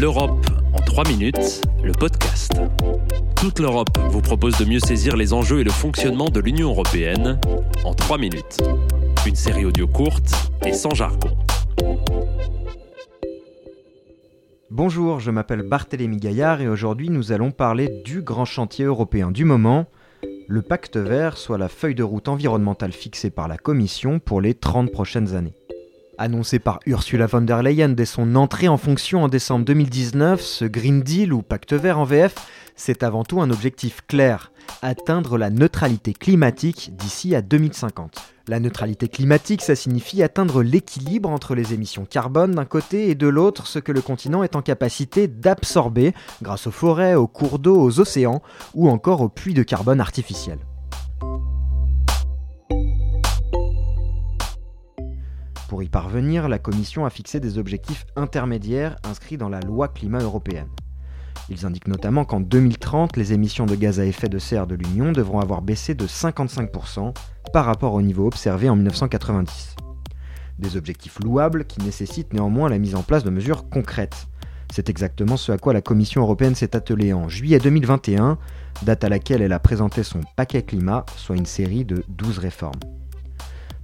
L'Europe en 3 minutes, le podcast. Toute l'Europe vous propose de mieux saisir les enjeux et le fonctionnement de l'Union européenne en 3 minutes. Une série audio courte et sans jargon. Bonjour, je m'appelle Barthélémy Gaillard et aujourd'hui nous allons parler du grand chantier européen du moment, le pacte vert, soit la feuille de route environnementale fixée par la Commission pour les 30 prochaines années. Annoncé par Ursula von der Leyen dès son entrée en fonction en décembre 2019, ce Green Deal ou pacte vert en VF, c'est avant tout un objectif clair, atteindre la neutralité climatique d'ici à 2050. La neutralité climatique, ça signifie atteindre l'équilibre entre les émissions carbone d'un côté et de l'autre ce que le continent est en capacité d'absorber grâce aux forêts, aux cours d'eau, aux océans ou encore aux puits de carbone artificiels. Pour y parvenir, la Commission a fixé des objectifs intermédiaires inscrits dans la loi climat européenne. Ils indiquent notamment qu'en 2030, les émissions de gaz à effet de serre de l'Union devront avoir baissé de 55% par rapport au niveau observé en 1990. Des objectifs louables qui nécessitent néanmoins la mise en place de mesures concrètes. C'est exactement ce à quoi la Commission européenne s'est attelée en juillet 2021, date à laquelle elle a présenté son paquet climat, soit une série de 12 réformes.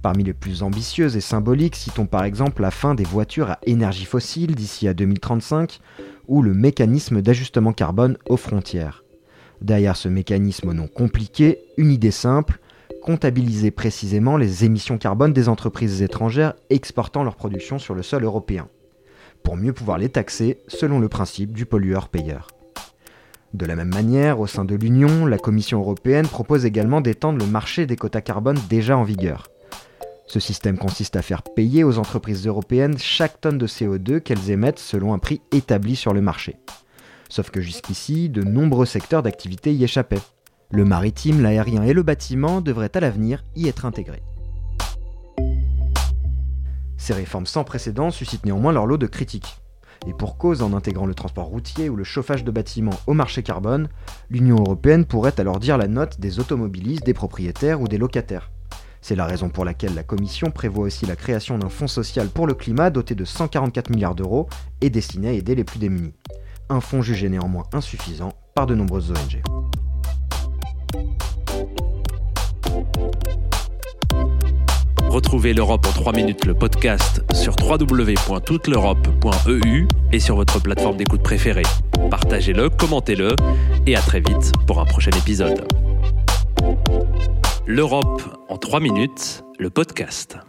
Parmi les plus ambitieuses et symboliques, citons par exemple la fin des voitures à énergie fossile d'ici à 2035 ou le mécanisme d'ajustement carbone aux frontières. Derrière ce mécanisme nom compliqué, une idée simple, comptabiliser précisément les émissions carbone des entreprises étrangères exportant leur production sur le sol européen, pour mieux pouvoir les taxer selon le principe du pollueur-payeur. De la même manière, au sein de l'Union, la Commission européenne propose également d'étendre le marché des quotas carbone déjà en vigueur. Ce système consiste à faire payer aux entreprises européennes chaque tonne de CO2 qu'elles émettent selon un prix établi sur le marché. Sauf que jusqu'ici, de nombreux secteurs d'activité y échappaient. Le maritime, l'aérien et le bâtiment devraient à l'avenir y être intégrés. Ces réformes sans précédent suscitent néanmoins leur lot de critiques. Et pour cause, en intégrant le transport routier ou le chauffage de bâtiments au marché carbone, l'Union européenne pourrait alors dire la note des automobilistes, des propriétaires ou des locataires. C'est la raison pour laquelle la Commission prévoit aussi la création d'un fonds social pour le climat doté de 144 milliards d'euros et destiné à aider les plus démunis. Un fonds jugé néanmoins insuffisant par de nombreuses ONG. Retrouvez l'Europe en 3 minutes, le podcast sur www.touteleurope.eu et sur votre plateforme d'écoute préférée. Partagez-le, commentez-le et à très vite pour un prochain épisode. L'Europe en 3 minutes, le podcast.